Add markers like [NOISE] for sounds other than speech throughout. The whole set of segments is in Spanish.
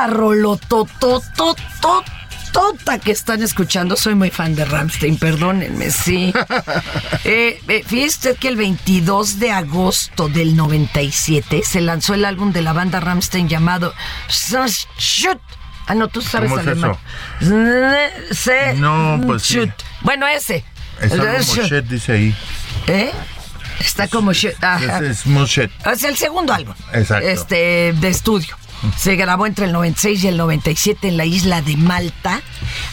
Esta rolototototota que están escuchando, soy muy fan de Ramstein, perdónenme, sí. [LAUGHS] Eh, eh, fíjese que el 22 de agosto del 97 se lanzó el álbum de la banda Ramstein llamado Shoot. Ah, no, tú sabes ¿Cómo es alemán. No, pues sí. Bueno, ese. Está como. Shed, dice ahí. ¿Eh? Está como. Ajá. Ese es Moshet. Es el segundo álbum. Exacto. Este, de estudio. Se grabó entre el 96 y el 97 en la isla de Malta.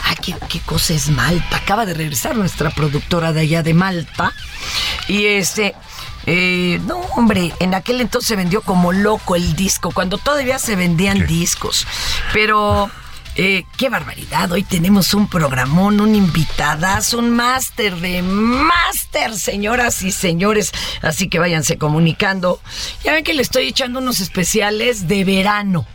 Ah, ¿qué, qué cosa es Malta? Acaba de regresar nuestra productora de allá de Malta. Y este. eh, no, hombre, en aquel entonces se vendió como loco el disco, cuando todavía se vendían discos. Pero eh, qué barbaridad, hoy tenemos un programón, un invitadazo, un máster de máster, señoras y señores. Así que váyanse comunicando. Ya ven que le estoy echando unos especiales de verano.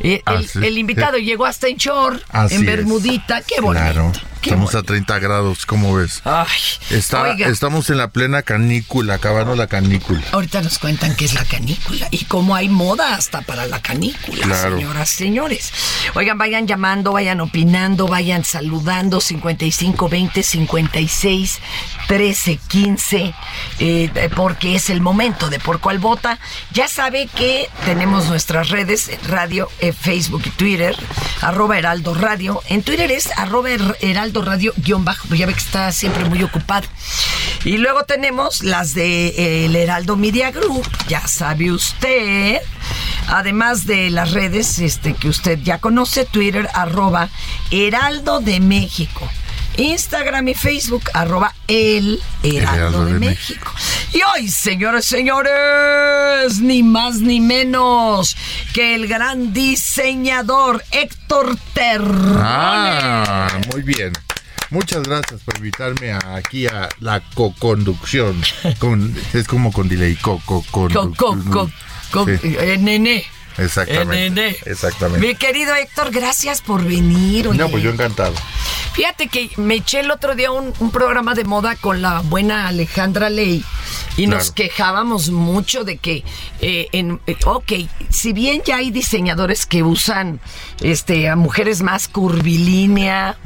Eh, el, Así el invitado es. llegó hasta en short, Así en es. Bermudita, qué bonito. Claro. Estamos a 30 grados, ¿cómo ves? Ay, Está, oiga. estamos en la plena canícula, acabando la canícula. Ahorita nos cuentan qué es la canícula y cómo hay moda hasta para la canícula, Claro. señoras, señores. Oigan, vayan llamando, vayan opinando, vayan saludando 55 20 56 13 15 eh, porque es el momento de por cuál vota. Ya sabe que tenemos nuestras redes, radio, eh, Facebook y Twitter, arroba Heraldo Radio. En Twitter es arroba Her- Heraldo Radio guion bajo, pues ya ve que está siempre muy ocupado. Y luego tenemos las de eh, el Heraldo Media Group, ya sabe usted. Además de las redes este, que usted ya conoce, Twitter, arroba Heraldo de México. Instagram y Facebook, arroba el Heraldo, de México. Y hoy, señores, señores, ni más ni menos que el gran diseñador Héctor Terrones. Ah, muy bien. Muchas gracias por invitarme a- aquí a la co-conducción. Con, es como con delay, co-co- Co- co- co- co- Sí, eh, nene. Exactamente. Eh, nene. Exactamente. Mi querido Héctor, gracias por venir. oye. No, pues yo encantado. Fíjate que me eché el otro día un, un programa de moda con la buena Alejandra Ley Y nos quejábamos mucho de que, eh, en, eh, ok, si bien ya hay diseñadores que usan este, a mujeres más curvilínea,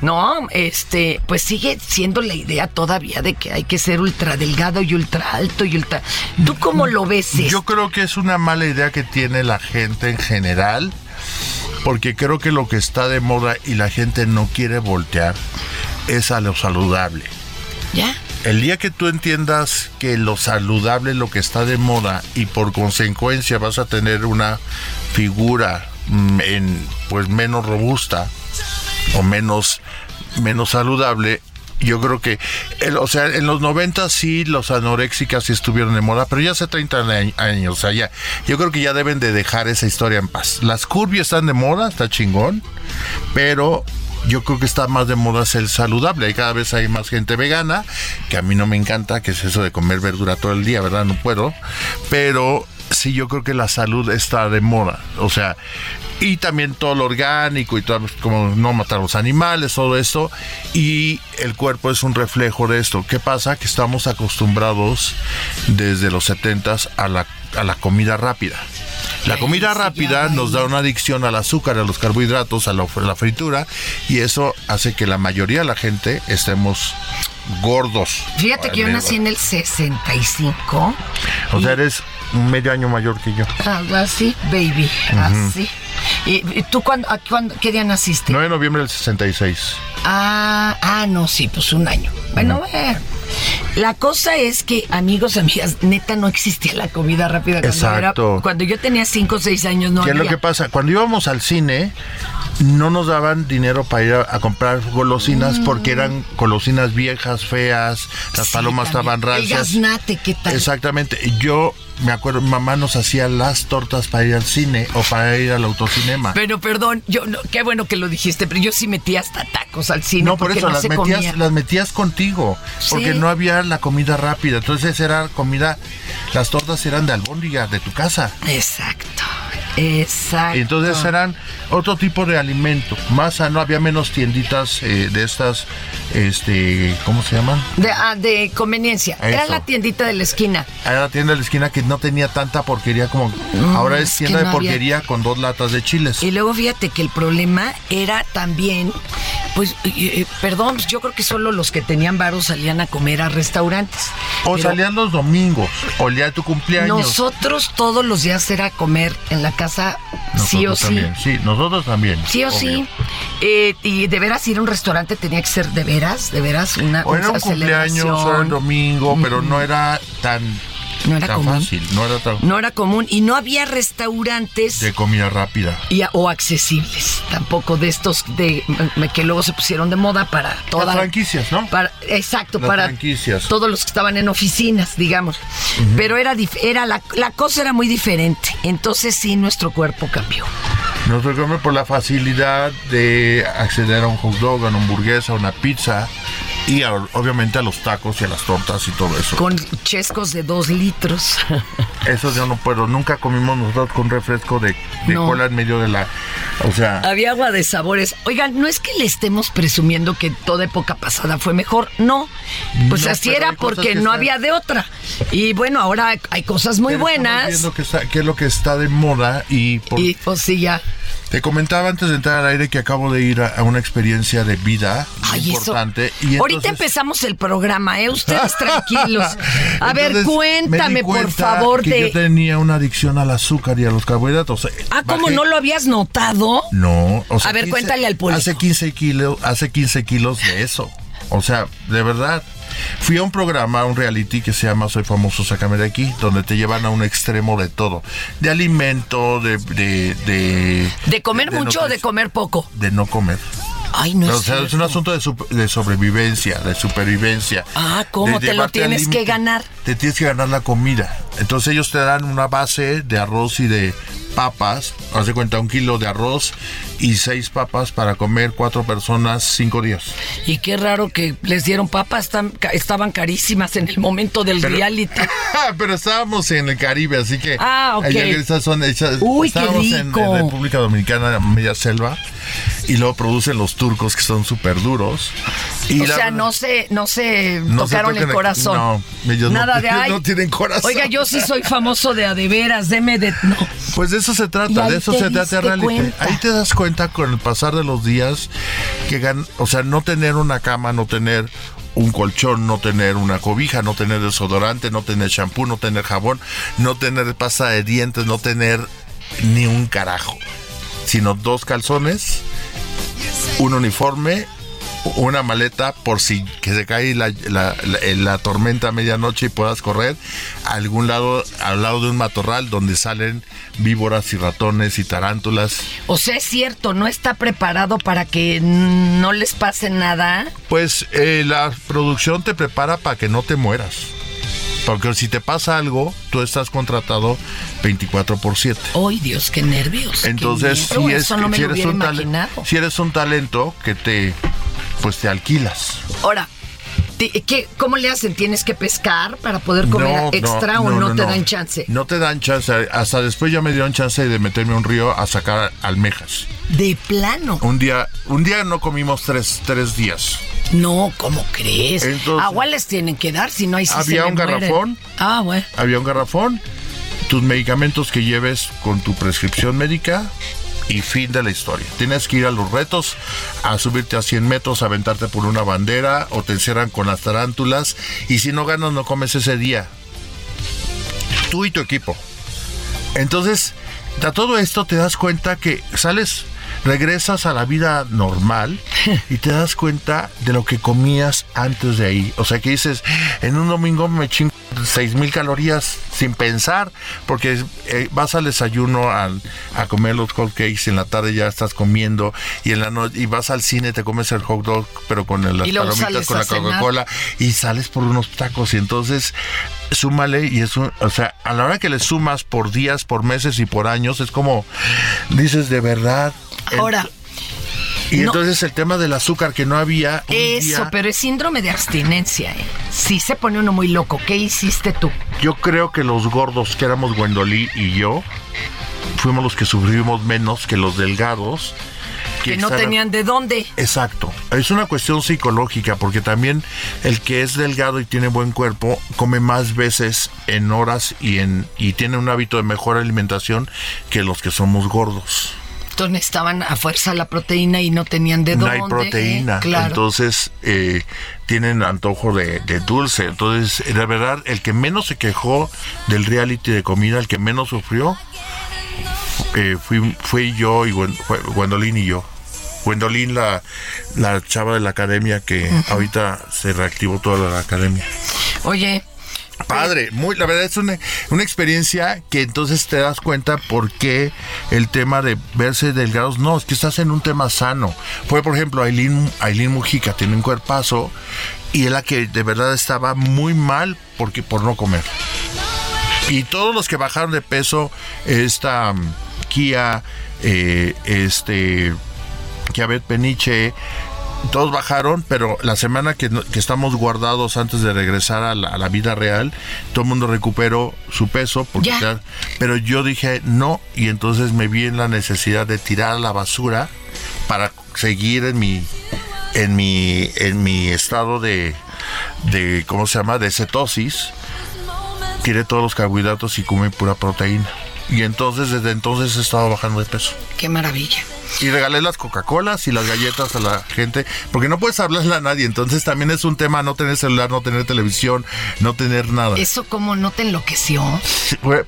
¿no? Este, pues sigue siendo la idea todavía de que hay que ser ultra delgado y ultra alto y ultra. ¿Tú cómo lo ves? esto? Yo creo que es una mala idea que tiene la gente en general, porque creo que lo que está de moda y la gente no quiere voltear es a lo saludable. ¿Ya? El día que tú entiendas que lo saludable es lo que está de moda y por consecuencia vas a tener una figura mm, en, pues menos robusta o menos, menos saludable, yo creo que, el- o sea, en los 90 sí los anoréxicas sí estuvieron de moda, pero ya hace 30 año- años, o sea, ya, yo creo que ya deben de dejar esa historia en paz. Las curvy están de moda, está chingón, pero yo creo que está más de moda ser saludable. Cada vez hay más gente vegana, que a mí no me encanta, que es eso de comer verdura todo el día, ¿verdad? No puedo. Pero sí, yo creo que la salud está de moda. O sea, y también todo lo orgánico y todo, como no matar los animales, todo esto. Y el cuerpo es un reflejo de esto. ¿Qué pasa? Que estamos acostumbrados desde los 70s a la, a la comida rápida. La comida rápida nos da una adicción al azúcar, a los carbohidratos, a la, a la fritura, y eso hace que la mayoría de la gente estemos gordos. Fíjate que yo nací en el 65. O sea, eres un medio año mayor que yo. Algo así, baby. Así. ¿Y, y tú cuándo, a cuándo- qué día naciste? 9 de noviembre del 66. Ah, ah, no, sí, pues un año. Bueno, a ver. La cosa es que, amigos, amigas, neta no existía la comida rápida. Cuando, Exacto. era- cuando yo tenía 5 o 6 años no ¿Qué es lo que pasa? Cuando íbamos al cine, no nos daban dinero para ir a, a comprar golosinas porque eran golosinas viejas, feas, las. Sí, palomas también. estaban El rancias. gaznate, ¿qué tal? Exactamente. Yo me acuerdo, mamá nos hacía las tortas para ir al cine o para ir al autocinema. Pero perdón, yo no, qué bueno que lo dijiste, pero yo sí metía hasta tacos al cine. No, por eso no las metías, comía. las metías contigo, porque no había la comida rápida. Entonces era comida, las tortas eran de albóndiga de tu casa. Exacto, exacto. Entonces eran otro tipo de alimento, más sano, había menos tienditas eh, de estas, este, ¿cómo se llaman? De, ah, de conveniencia. Era la tiendita de la esquina. Era la tienda de la esquina que no tenía tanta porquería como ahora es tienda no de había- porquería con dos latas de chiles. Y luego fíjate que el problema era también, pues, eh, eh, perdón, yo creo que solo los que tenían varos salían a comer a restaurantes. o Pero salían los domingos, o el día de tu cumpleaños. Nosotros todos los días era comer en la casa, sí o sí. también, Sí, nosotros también. Sí o obvio. sí. Eh, y de veras ir a un restaurante tenía que ser de veras, de veras, una, O era un cumpleaños, o era un domingo, pero no era tan, No era tan común. fácil, no era tan No era común y no había restaurantes de comida rápida. y, o accesibles tampoco de estos de que luego se pusieron de moda para todas Las franquicias, ¿no? para exacto Las para franquicias. todos los que estaban en oficinas digamos pero era era la, la cosa era muy diferente entonces sí nuestro cuerpo cambió Nos come por la facilidad de acceder a un hot dog, a una hamburguesa, a una pizza y a- obviamente a los tacos y a las tortas y todo eso. con chescos de dos litros [LAUGHS] Eso yo no puedo. Nunca comimos nosotros con refresco de, de No. cola en medio de la... O sea, había agua de sabores oigan no es que le estemos presumiendo que toda época pasada fue mejor no pues No, así era porque que no están- había de otra y bueno ahora hay cosas muy pero buenas viendo que está- qué es lo que está de moda y, por- y pues sí ya te comentaba antes de entrar al aire que acabo de ir a, a una experiencia de vida Ay, eso. importante. Ahorita empezamos el programa, ¿eh? Ustedes [LAUGHS] tranquilos. A ver, Entonces, cuéntame, por favor, que de. yo tenía una adicción al azúcar y a los carbohidratos. Ah, ¿cómo Bajé- no lo habías notado? No, o sea, A ver, cuéntale al público. Hace 15 kilos, hace 15 kilos de eso. O sea, de verdad. Fui a un programa, a un reality que se llama Soy famoso, sácame de aquí, donde te llevan a un extremo de todo. De alimento, de... De, de, ¿De comer mucho o de comer poco? De no comer. Ay, no o es sea, es un asunto de, de sobrevivencia, de supervivencia. Ah, ¿cómo? Te lo tienes que ganar. Te tienes que ganar la comida. Entonces ellos te dan una base de arroz y de papas. Haz de cuenta, un kilo de arroz y seis papas para comer cuatro personas cinco días. Y qué raro que les dieron papas, tan estaban carísimas en el momento del Pero- reality. [LAUGHS] Pero estábamos en el Caribe, así que... Ah, ok. Estas son hechas, Uy, qué estábamos en- rico. En, República Dominicana, media selva, y luego producen los turcos que son súper duros. Y o la sea, no se, no se No se tocaron el tocan- corazón. no, ellos no- Nada [LAUGHS] de ellos no tienen corazón. Oiga, yo sí soy famoso de a de veras, deme de. No. Pues de eso se trata, de eso se trata reality. cuenta. Ahí te das cuenta con el pasar de los días que gan- o sea, no tener una cama, no tener un colchón, no tener una cobija, no tener desodorante, no tener champú, no tener jabón, no tener pasta de dientes, no tener ni un carajo, sino dos calzones, un uniforme, una maleta por si que se cae la, la- la- la tormenta a medianoche y puedas correr a algún lado, al lado de un matorral donde salen víboras y ratones y tarántulas. O sea, es cierto, no está preparado para que no les pase nada. Pues eh, la producción te prepara para que no te mueras. Porque si te pasa algo, tú estás contratado 24 por 7. ¡Ay, Dios, qué nervios! qué Entonces, si, es, no si eres un si eres un talento que te pues te alquilas. Ahora, ¿qué, ¿cómo le hacen? ¿Tienes que pescar para poder comer extra o no, te dan chance? No te dan chance. Hasta después ya me dieron chance de meterme a un río a sacar almejas. De plano. Un día, un día no comimos tres, tres días. No, ¿cómo crees? Entonces- Agua les tienen que dar, si no hay Había un garrafón. Ah, bueno. Había un garrafón, tus medicamentos que lleves con tu prescripción médica y fin de la historia. Tienes que ir a los retos, a subirte a 100 metros, a aventarte por una bandera o te encierran con las tarántulas y si no ganas no comes ese día. Tú y tu equipo. Entonces, a todo esto te das cuenta que sales, regresas a la vida normal [LAUGHS] y te das cuenta de lo que comías antes de ahí. O sea, que dices, en un domingo me chingo seis mil calorías sin pensar, porque eh, vas al desayuno al- a, comer los hot cakes y en la tarde ya estás comiendo y en la noche y vas al cine te comes el hot dog pero con el- las palomitas con la. Coca-Cola y sales por unos tacos y entonces súmale y es un, o sea, a la hora que le sumas por días, por meses y por años es como dices de verdad. el- Ahora, y no- entonces el tema del azúcar que no había eso, día- pero es síndrome de abstinencia, ¿eh? Sí se pone uno muy loco. ¿Qué hiciste tú? Yo creo que los gordos, que éramos Gwendolyn y yo, fuimos los que sufrimos menos que los delgados. Que no tenían de dónde. Exacto. Es una cuestión psicológica, porque también el que es delgado y tiene buen cuerpo come más veces en horas y en y tiene un hábito de mejor alimentación que los que somos gordos. Entonces necesitaban a fuerza la proteína y no tenían de no dónde. hay proteína. ¿eh? Claro. Entonces eh, tienen antojo de, de dulce. Entonces, de verdad, el que menos se quejó del reality de comida, el que menos sufrió, eh, fui, fui yo y Gwendolyn y yo. Gwendolyn, la, la chava de la academia que ahorita se reactivó toda la academia. Oye, Padre, muy, la verdad es una, una experiencia que entonces te das cuenta por qué el tema de verse delgados, no, es que estás en un tema sano. Fue, por ejemplo, Aileen, Mujica tiene un cuerpazo y es la que de verdad estaba muy mal porque por no comer. Y todos los que bajaron de peso, esta um, Kia, eh, este, Kiabet Peniche, todos bajaron, pero la semana que, que estamos guardados antes de regresar a la, a la vida real, todo el mundo recuperó su peso. Porque Ya. ya- pero yo dije no, y entonces me vi en la necesidad de tirar a la basura para seguir en mi en mi en mi estado de de cómo se llama de cetosis tiré todos los carbohidratos y comí pura proteína y entonces desde entonces he estado bajando de peso qué maravilla. Y regalé las Coca-Colas y las galletas a la gente, porque no puedes hablarle a nadie, entonces también es un tema no tener celular, no tener televisión, no tener nada. Eso como no te enloqueció.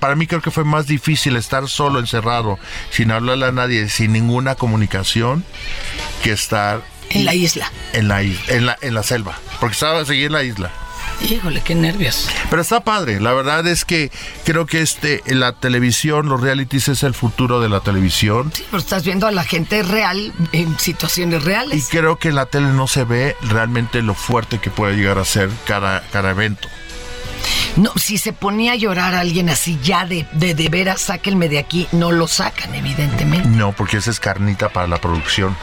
Para mí creo que fue más difícil estar solo, encerrado, sin hablarle a nadie, sin ninguna comunicación, que estar En la isla. en la, en la, en la selva, porque estaba seguí en la isla. Híjole, qué nervios. Pero está padre, la verdad es que creo que este la televisión, los realities es el futuro de la televisión. Sí, pero estás viendo a la gente real en situaciones Y reales. creo que en la tele no se ve realmente lo fuerte que puede llegar a ser cada, cada evento. No, si se ponía a llorar alguien así ya de, de, de veras, sáquenme de aquí, no lo sacan, evidentemente. No, porque esa es carnita para la producción.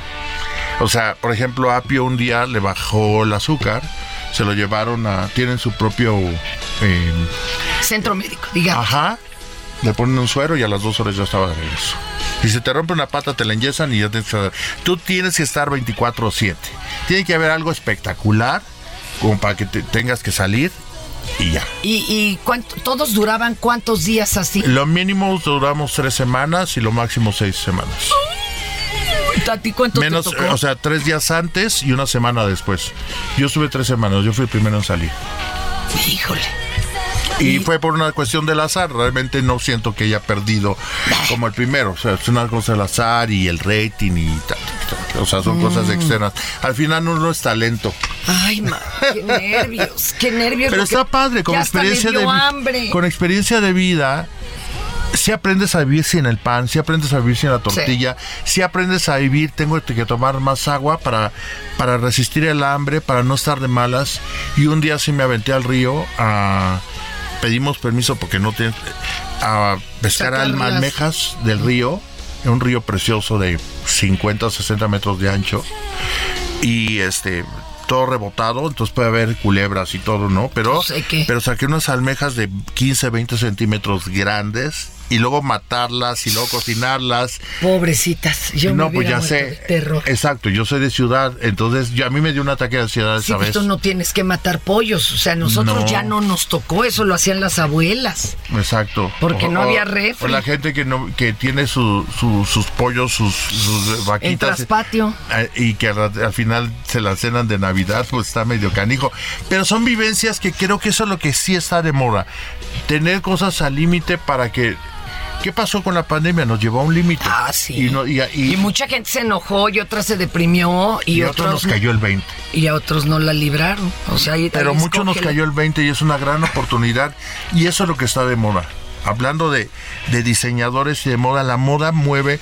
O sea, por ejemplo, Apio un día le bajó el azúcar, se lo llevaron a... Tienen su propio... eh, Centro médico, digamos. ajá, le ponen un suero y a las dos horas ya estaba de regreso. Si se te rompe una pata, te la enyesan y ya tienes que... Tú tienes que estar 24/7. Tiene que haber algo espectacular como para que te tengas que salir y ya. ¿Y, y cuánto- todos duraban cuántos días así? Lo mínimo duramos tres semanas y lo máximo seis semanas. ¿A ti cuánto Menos, te tocó? o sea, tres días antes y una semana después. Yo estuve tres semanas, yo fui el primero en salir. Híjole. Y fue por una cuestión del azar. Realmente no siento que haya perdido como el primero. O sea, es una cosa del azar y el rating y tal. tal. O sea, son cosas Mm. externas. Al final no, no es talento. Ay, ma, qué nervios, qué nervios. Pero está padre, con experiencia de hambre. con experiencia de vida. Si aprendes a vivir sin el pan, si aprendes a vivir sin la tortilla, si aprendes a vivir, tengo que tomar más agua para, para resistir el hambre, para no estar de malas. Y un día sí me aventé al río a pedimos permiso porque no tiene a pescar Sacar las- almejas del río, en un río precioso de 50 o 60 metros de ancho y este todo rebotado, entonces puede haber culebras y todo, ¿no? Pero, Pues pero saqué unas almejas de 15, 20 centímetros grandes y luego matarlas y luego cocinarlas. Pobrecitas, yo no, me pues ya sé. terror. Exacto, yo soy de ciudad, entonces yo, a mí me dio un ataque de ansiedad Sí, esa pues vez. tú no tienes que matar pollos, o sea, nosotros No. ya no nos tocó, eso lo hacían las abuelas. Exacto. Porque no había refri. O la gente que no que tiene su, su- sus pollos, sus, sus vaquitas. traspatio. eh, Y que al, al final se la cenan de Navidad, [LAUGHS] pues está medio canijo. Pero son vivencias que creo que eso es lo que sí está de moda. Tener cosas al límite para que. ¿Qué pasó con la pandemia? Nos llevó a un límite. Ah, sí. Y, no- y- y- Y mucha gente se enojó y otra se deprimió y, y a otros nos cayó el 20. y a otros no la libraron. O sea, ahí Pero mucho nos cayó el 20 y es una gran oportunidad. Y eso es lo que está de moda. Hablando de, de diseñadores y de moda, la moda mueve,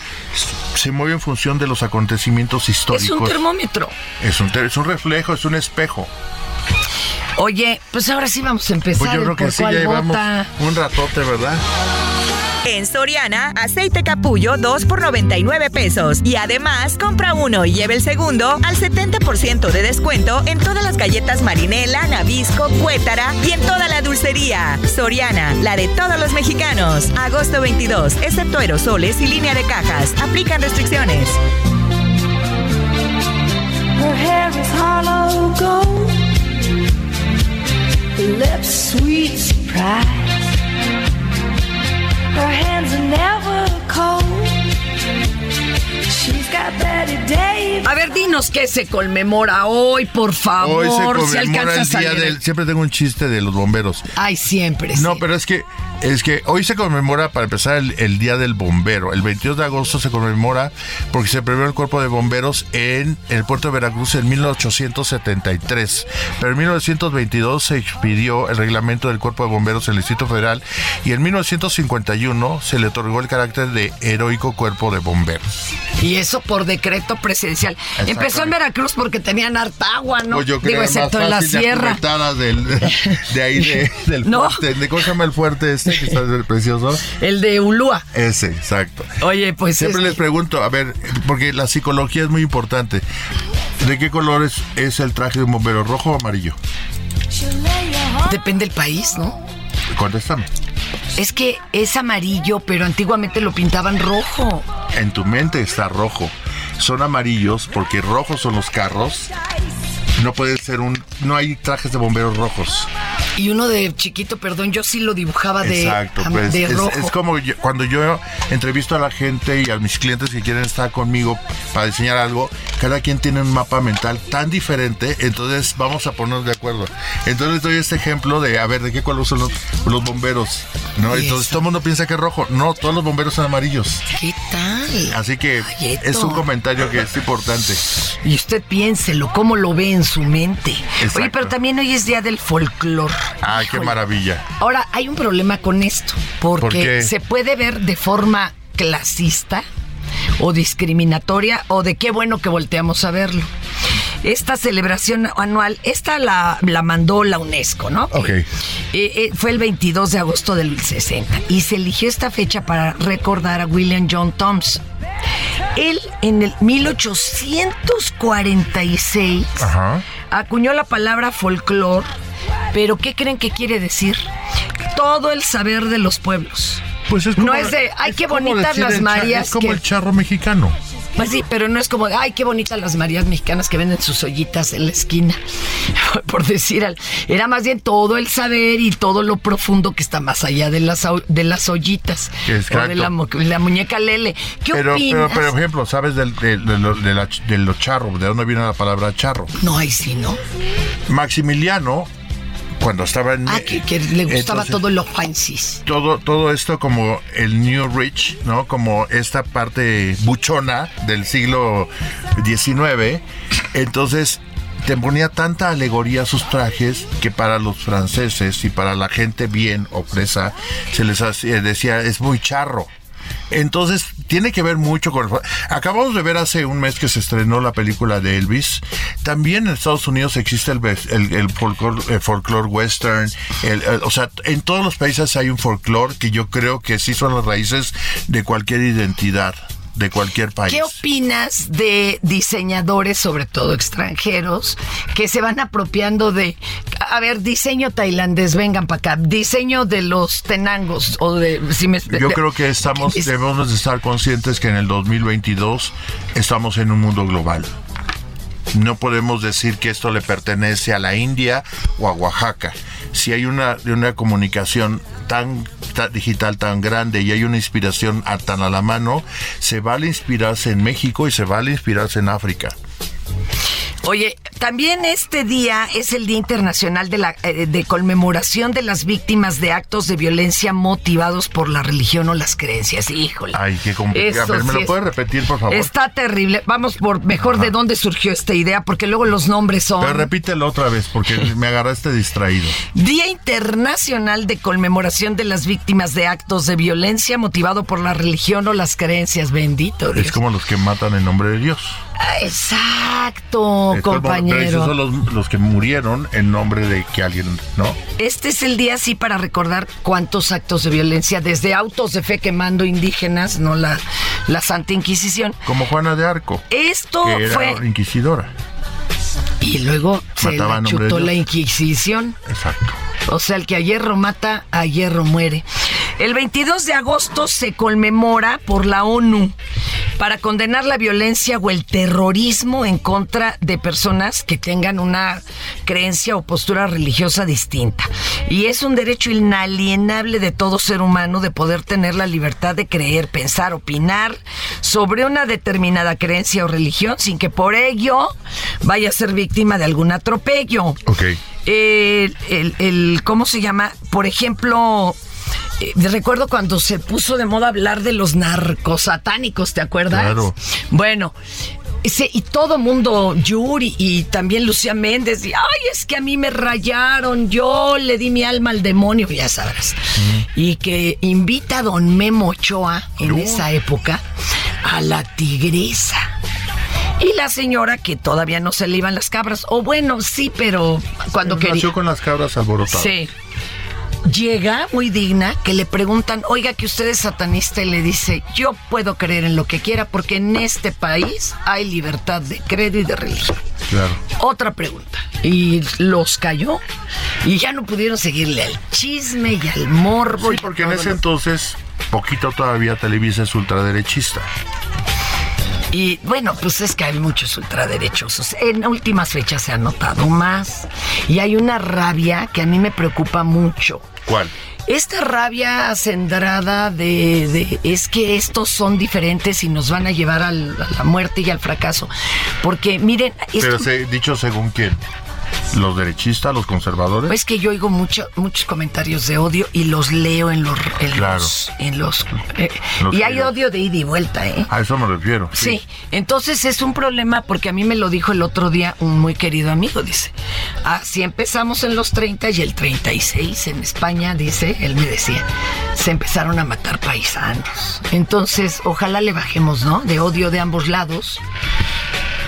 se mueve en función de los acontecimientos Es históricos. un termómetro. Es un, ter- es un reflejo, es un espejo. Oye, pues ahora sí vamos a empezar. Pues yo creo que sí, ya llevamos un ratote, ¿verdad? En Soriana, aceite capullo 2 por 99 pesos. Y además, compra uno y lleve el segundo al 70% de descuento en todas las galletas Marinela, Nabisco, Cuétara y en toda la dulcería. Soriana, la de todos los mexicanos. Agosto 22, excepto aerosoles y línea de cajas. Aplican restricciones. Her hair is hollow gold. Lips sweet surprise. Her hands are never cold. A ver, dinos qué se conmemora hoy, por favor. Hoy se si conmemora el a día del... Siempre tengo un chiste de los bomberos. Ay, siempre. No, sí. pero es que es que hoy se conmemora, para empezar, el, el Día del Bombero. El 22 de agosto se conmemora porque se previó el cuerpo de bomberos en el puerto de Veracruz en 1873. Pero en 1922 se expidió el reglamento del cuerpo de bomberos en el Distrito Federal y en 1951 se le otorgó el carácter de heroico cuerpo de bomberos. Y eso por decreto presidencial. Empezó en Veracruz porque tenían harta agua, ¿no? Pues yo creo Digo, excepto más en la sierra. del, de ahí de- [LAUGHS] del No. fuerte. ¿De ¿Cómo se llama el fuerte este que está precioso? El de Ulúa. Ese, exacto. Oye, pues Siempre es les pregunto, a ver, porque la psicología es muy importante. ¿De qué color es, es el traje de un bombero? ¿Rojo o amarillo? Depende del país, ¿no? Contéstame. Es que es amarillo, pero antiguamente lo pintaban rojo. En tu mente está rojo. Son amarillos porque rojos son los carros. No puede ser un. No hay trajes de bomberos rojos. Y uno de chiquito, perdón, yo sí lo dibujaba de, Exacto, pues de es, rojo. es como yo- cuando yo entrevisto a la gente y a mis clientes que quieren estar conmigo para diseñar algo, cada quien tiene un mapa mental tan diferente, entonces vamos a ponernos de acuerdo. Entonces doy este ejemplo de, a ver, ¿de qué color son los, los bomberos? ¿No? Entonces todo el mundo piensa que es rojo. No, todos los bomberos son amarillos. ¿Qué tal? Así que Ay, es un comentario que es importante. Y usted piénselo, cómo lo ve en su mente. Oye, Exacto. pero también hoy es día del folclor. Ay, qué maravilla. Ahora, hay un problema con esto, porque se puede ver de forma clasista o discriminatoria o de qué bueno que volteamos a verlo. Esta celebración anual, esta la, la mandó la UNESCO, ¿no? Ok. Eh, eh, fue el 22 de agosto del 60 y se eligió esta fecha para recordar a William John Thompson. Él en el 1846 Ajá. acuñó la palabra folclor, pero ¿qué creen que quiere decir? Todo el saber de los pueblos. Pues es no como- es de, ay, es qué bonitas las Marías. Es como que- el charro mexicano. Pues sí, pero no es como, ay, qué bonitas las Marías mexicanas que venden sus ollitas en la esquina. [LAUGHS] Por decir, era más bien todo el saber y todo lo profundo que está más allá de las, de las ollitas. Exacto. O de la, muñeca Lele. ¿Qué Pero, pero, opinas? por ejemplo, ¿sabes del- de, de lo- de la- de los charros? ¿De dónde viene la palabra charro? No, ahí sí, ¿no? Maximiliano, cuando estaba en... Ah, que, que le gustaba Entonces, todo lo fancy. todo, todo esto como el New Rich, ¿no? Como esta parte buchona del siglo XIX. Entonces, te ponía tanta alegoría a sus trajes que para los franceses y para la gente bien o presa se les hacía- decía, es muy charro. Entonces, tiene que ver mucho con... Acabamos de ver hace un mes que se estrenó la película de Elvis. También en Estados Unidos existe el, el, el folclore, el folclore western. el- o sea, en todos los países hay un folclore que yo creo que sí son las raíces de cualquier identidad, de cualquier país. ¿Qué opinas de diseñadores, sobre todo extranjeros, que se van apropiando de, a ver, diseño tailandés, vengan para acá, diseño de los tenangos o de, si me, Yo creo que estamos, es- debemos de estar conscientes que en el 2022 estamos en un mundo global. No podemos decir que esto le pertenece a la India o a Oaxaca. Si hay una, una comunicación tan, ta- digital tan grande y hay una inspiración a- tan a la mano, se vale inspirarse en México y se vale inspirarse en África. Oye, también este día es el Día Internacional de, la, eh, de conmemoración de las víctimas de actos de violencia motivados por la religión o las creencias. Híjole. Ay, qué complicado. A Eso ver, ¿me sí lo es- puedes repetir, por favor? Está terrible. Vamos por mejor de dónde surgió esta idea, porque luego los nombres son... Pero repítelo otra vez porque [LAUGHS] me agarraste distraído. Día Internacional de Conmemoración de las Víctimas de Actos de Violencia motivado por la religión o las creencias. Bendito Dios. Es como los que matan en nombre de Dios. Exacto, Es como- Pero esos compañero. son los, los que murieron en nombre de que alguien, ¿no? Este es el día sí para recordar cuántos actos de violencia, desde autos de fe quemando indígenas, no la, la Santa Inquisición. Como Juana de Arco, Esto que era fue... inquisidora. Y luego se la chutó la Inquisición. Exacto. O sea, el que a hierro mata, a hierro muere. El 22 de agosto se conmemora por la ONU para condenar la violencia o el terrorismo en contra de personas que tengan una creencia o postura religiosa distinta. Y es un derecho inalienable de todo ser humano de poder tener la libertad de creer, pensar, opinar sobre una determinada creencia o religión sin que por ello vaya a ser víctima de algún atropello Ok. el, el- el- ¿cómo se llama? Por ejemplo, eh, recuerdo cuando se puso de moda hablar de los narcosatánicos, ¿te acuerdas? Claro. Bueno. ese- y todo mundo, Yuri y también Lucía Méndez, y, ay, es que a mí me rayaron, yo le di mi alma al demonio, ya sabrás. Y que invita a don Memo Ochoa en esa época a la tigresa. Y la señora que todavía no se le iban las cabras, o bueno, sí, pero cuando quería. Nació con las cabras alborotadas. Sí. Llega muy digna que le preguntan, oiga que usted es satanista y le dice, yo puedo creer en lo que quiera porque en este país hay libertad de credo y de religión. Claro. Otra pregunta. Y los cayó y ya no pudieron seguirle al chisme y al morbo. Sí, y porque en ese entonces, poquito todavía Televisa es ultraderechista. Y bueno, pues es que hay muchos ultraderechosos. En últimas fechas se ha notado más. Y hay una rabia que a mí me preocupa mucho. ¿Cuál? Esta rabia acendrada de, de- es que estos son diferentes y nos van a llevar al- a la muerte y al fracaso. Porque miren, Pero se- dicho según quién. ¿Los derechistas, los conservadores? es que yo oigo mucho, muchos comentarios de odio y los leo en los... En Claro. los, en los, eh, Los y hay odio de ida y vuelta, ¿eh? A eso me refiero. Sí. entonces es un problema porque a mí me lo dijo el otro día un muy querido amigo, dice, así empezamos en los 30 y el 36 en España, dice, él me decía, se empezaron a matar paisanos. Entonces, ojalá le bajemos, ¿no? De odio de ambos lados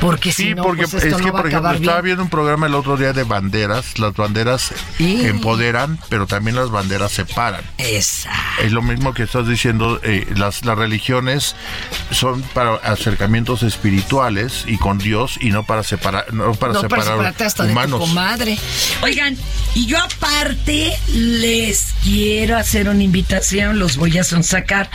Porque si Sí, no, porque pues esto es no que, va por ejemplo, estaba viendo un programa el otro día de banderas. Las banderas Y- empoderan, pero también las banderas separan. Exacto. Es lo mismo que estás diciendo, eh, las, las religiones son para acercamientos espirituales y con Dios y no para separar, no para no para separar separarte hasta de tu humanos. comadre. Oigan, y yo aparte les quiero hacer una invitación, los voy a sonsacar.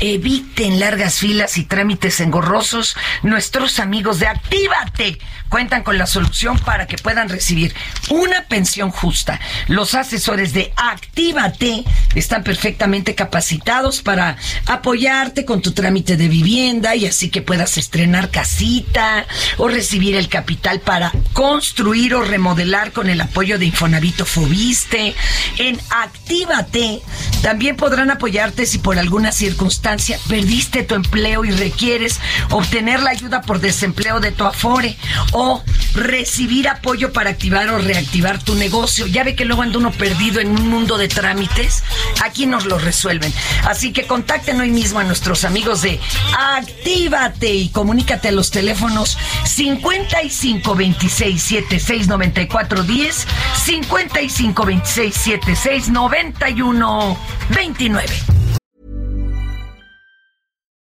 Eviten largas filas y trámites engorrosos. Nuestros amigos de Actívate cuentan con la solución para que puedan recibir una pensión justa. Los asesores de Actívate están perfectamente capacitados para apoyarte con tu trámite de vivienda y así que puedas estrenar casita o recibir el capital para construir o remodelar con el apoyo de Infonavito Fobiste. En Actívate también podrán apoyarte si por alguna circunstancia perdiste tu empleo y requieres obtener la ayuda por desempleo de Afore o recibir apoyo para activar o reactivar tu negocio. Ya ve que luego anda uno perdido en un mundo de trámites. Aquí nos lo resuelven. Así que contacten hoy mismo a nuestros amigos de Actívate y comunícate a los teléfonos 55 26 76 94 10, 55 26 76 91 29.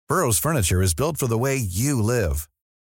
Burrow's furniture is built for the way you live.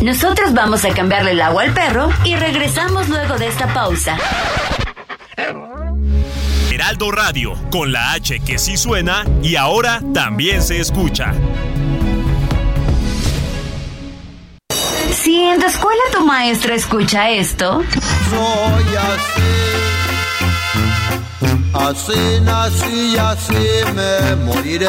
Nosotros vamos a cambiarle el agua al perro y regresamos luego de esta pausa. Heraldo Radio, con la H que sí suena y ahora también se escucha. Si en tu escuela tu maestra escucha esto, Soy así, así nací y así me moriré.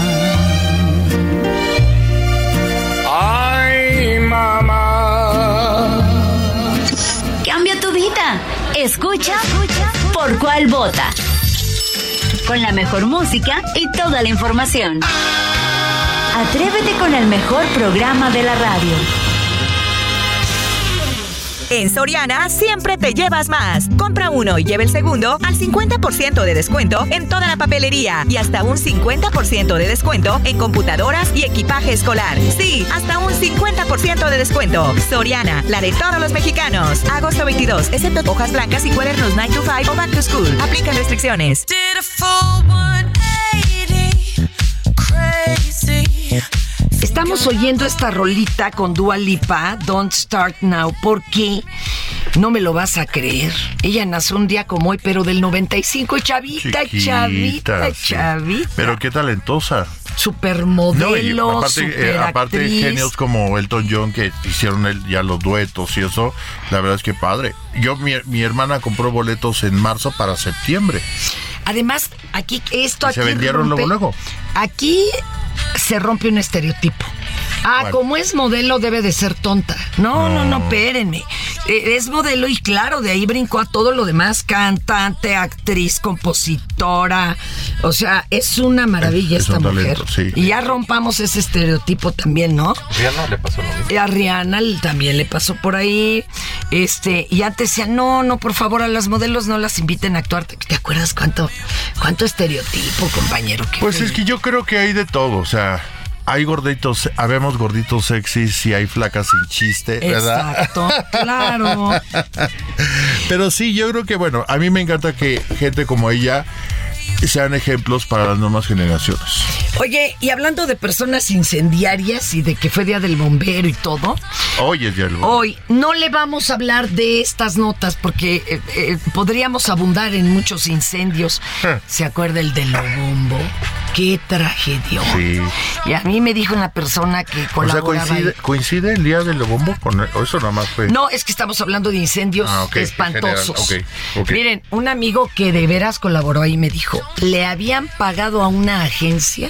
Vida. Escucha, por cuál vota. Con la mejor música y toda la información. Atrévete con el mejor programa de la radio. En Soriana siempre te llevas más. Compra uno y lleva el segundo al 50% de descuento en toda la papelería y hasta un 50% de descuento en computadoras y equipaje escolar. Sí, hasta un 50% de descuento. Soriana, la de todos los mexicanos. Agosto 22, excepto hojas blancas y cuadernos 9 to 5 o back to school. Aplican restricciones. Did a full 180, crazy. Estamos oyendo esta rolita con Dua Lipa, Don't Start Now, porque no me lo vas a creer. Ella nació un día como hoy, pero del 95, chavita, chavita, sí. chavita. Pero qué talentosa. Supermodelo, No, aparte, eh, aparte genios como Elton John que hicieron el- ya los duetos y eso, la verdad es que padre. Yo, mi, mi hermana compró boletos en marzo para septiembre. Además, aquí esto aquí se vendieron rompe- luego, luego. Aquí se rompe un estereotipo. Ah, como es modelo debe de ser tonta. No, no, no, No. espérenme. Eh, es modelo y claro, de ahí brincó a todo lo demás. Cantante, actriz, compositora. O sea, es una maravilla Es esta un mujer. talento, sí. Y ya rompamos ese estereotipo también, ¿no? Rihanna le pasó lo mismo. Y a Rihanna también le pasó por ahí. Este, y antes decían, no, no, por favor, a las modelos no las inviten a actuar. ¿Te, acuerdas cuánto, cuánto estereotipo, compañero? Pues es que yo creo que hay de todo, o sea, hay gorditos, habemos gorditos sexys y hay flacas sin chiste, ¿verdad? Exacto, claro. [LAUGHS] Pero sí, yo creo que, bueno, a mí me encanta que gente como ella sean ejemplos para las nuevas generaciones. Oye, y hablando de personas incendiarias y de que fue día del bombero y todo, Hoy es ya el hoy no le vamos a hablar de estas notas porque eh, eh, podríamos abundar en muchos incendios. ¿Se acuerda el de Lobombo? Qué tragedia. Sí. Y a mí me dijo una persona que O sea, colaboraba coincide, el día del bombo con eso nada más fue. No, es que estamos hablando de incendios Ah, espantosos. Miren, un amigo que de veras colaboró ahí me dijo, le habían pagado a una agencia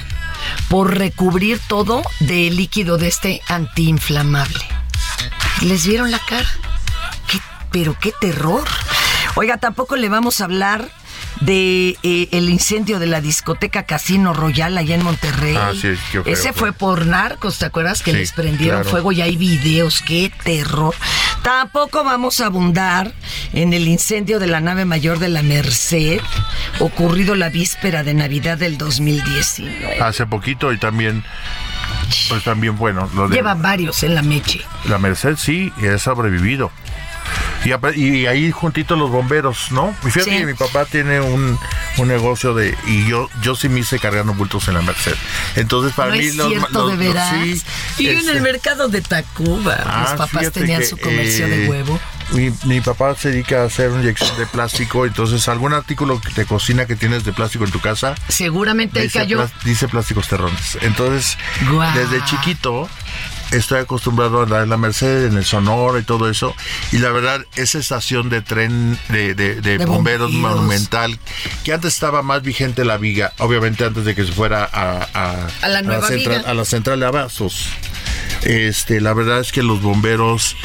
por recubrir todo de líquido de este antiinflamable. Les vieron la cara. Pero qué terror. Oiga, tampoco le vamos a hablar de eh, el incendio de la discoteca Casino Royal allá en Monterrey. Ah, sí, qué feo Ese fue. por narcos, ¿te acuerdas que Sí, les prendieron claro. fuego y hay videos? ¡Qué terror! Tampoco vamos a abundar en el incendio de la nave mayor de la Merced, ocurrido la víspera de Navidad del 2019. Hace poquito y también, pues también bueno, lo de Lleva varios en la meche. la Merced sí, y ha sobrevivido. Y, y ahí juntito los bomberos, ¿no? Y fíjate Sí. que mi papá tiene un, un negocio de... Y yo yo sí me hice cargando bultos en la Merced. Entonces para no mí es los... cierto, los- de los- veras. sí, y yo en este, el mercado de Tacuba. Ah, Mis papás tenían que, su comercio de eh, huevo. Mi, mi papá se dedica a hacer inyección de plástico, entonces algún artículo de cocina que tienes de plástico en tu casa Seguramente ahí cayó. plas- dice plásticos terrones. Entonces, Guau. desde chiquito estoy acostumbrado a andar en la Merced, en el Sonora y todo eso. Y la verdad, esa estación de tren de, de- de De bomberos, bomberos. monumental, que antes estaba más vigente la viga, obviamente antes de que se fuera a, a- A la nueva central, viga. a la central de abastos. Este, la verdad es que los bomberos,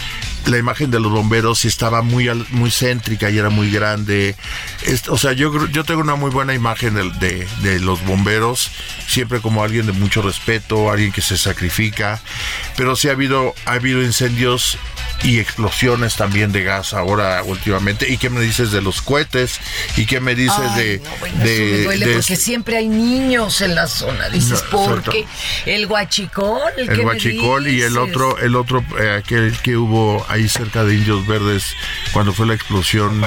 la imagen de los bomberos estaba muy muy céntrica y era muy grande. O sea, yo yo tengo una muy buena imagen de, de- de los bomberos, siempre como alguien de mucho respeto, alguien que se sacrifica. Pero sí ha habido ha habido incendios y explosiones también de gas ahora últimamente. ¿Y qué me dices de los cohetes? ¿Y qué me dices Ay, de no, bueno, de- eso me duele de- porque siempre hay niños en la zona. Dices, No, ¿por exacto. qué? El guachicol. el ¿qué me Huachicol y el otro, el otro, eh, aquel que hubo ahí cerca de Indios Verdes cuando fue la explosión.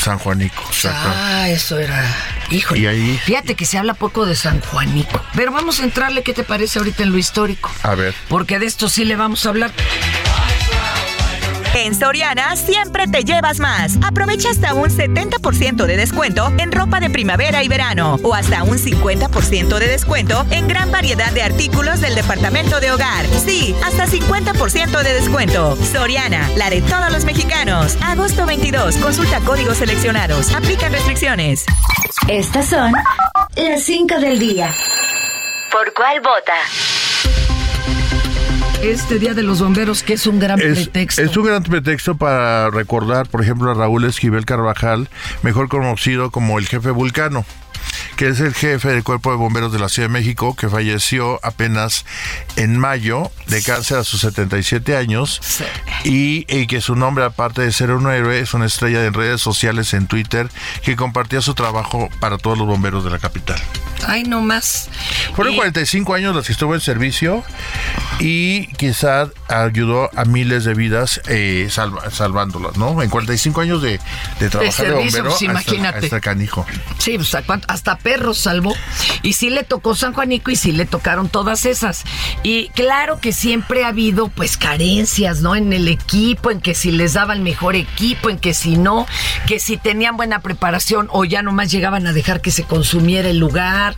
San Juanico. exacto. Ah, eso era. Híjole. Y ahí- Fíjate que se habla poco de San Juanico. Pero vamos a entrarle, ¿qué te parece ahorita en lo histórico? A ver. Porque de esto sí le vamos a hablar. En Soriana siempre te llevas más. Aprovecha hasta un 70% de descuento en ropa de primavera y verano o hasta un 50% de descuento en gran variedad de artículos del departamento de hogar. Sí, hasta 50% de descuento. Soriana, la de todos los mexicanos. Agosto 22, consulta códigos seleccionados. Aplican restricciones. Estas son las 5 del día. ¿Por cuál vota? Este Día de los Bomberos, que es un gran Es, pretexto. es un gran pretexto para recordar, por ejemplo, a Raúl Esquivel Carvajal, mejor conocido como el jefe Vulcano, que es el jefe del Cuerpo de Bomberos de la Ciudad de México, que falleció apenas en mayo de cáncer a sus 77 años, y, y que su nombre, aparte de ser un héroe, es una estrella en redes sociales, en Twitter, que compartía su trabajo para todos los bomberos de la capital. Ay, no más. Fueron Y- 45 años los que estuvo en servicio y quizás ayudó a miles de vidas eh, salva- salvándolas, ¿no? En 45 años de, de trabajar de, servicio, bombero, pues, imagínate. hasta canijo. Sí, pues, hasta perros salvó. Y sí le tocó San Juanico y sí le tocaron todas esas. Y claro que siempre ha habido pues carencias, ¿no? En el equipo, en que si les daban mejor equipo, en que si no, que si tenían buena preparación o ya nomás llegaban a dejar que se consumiera el lugar.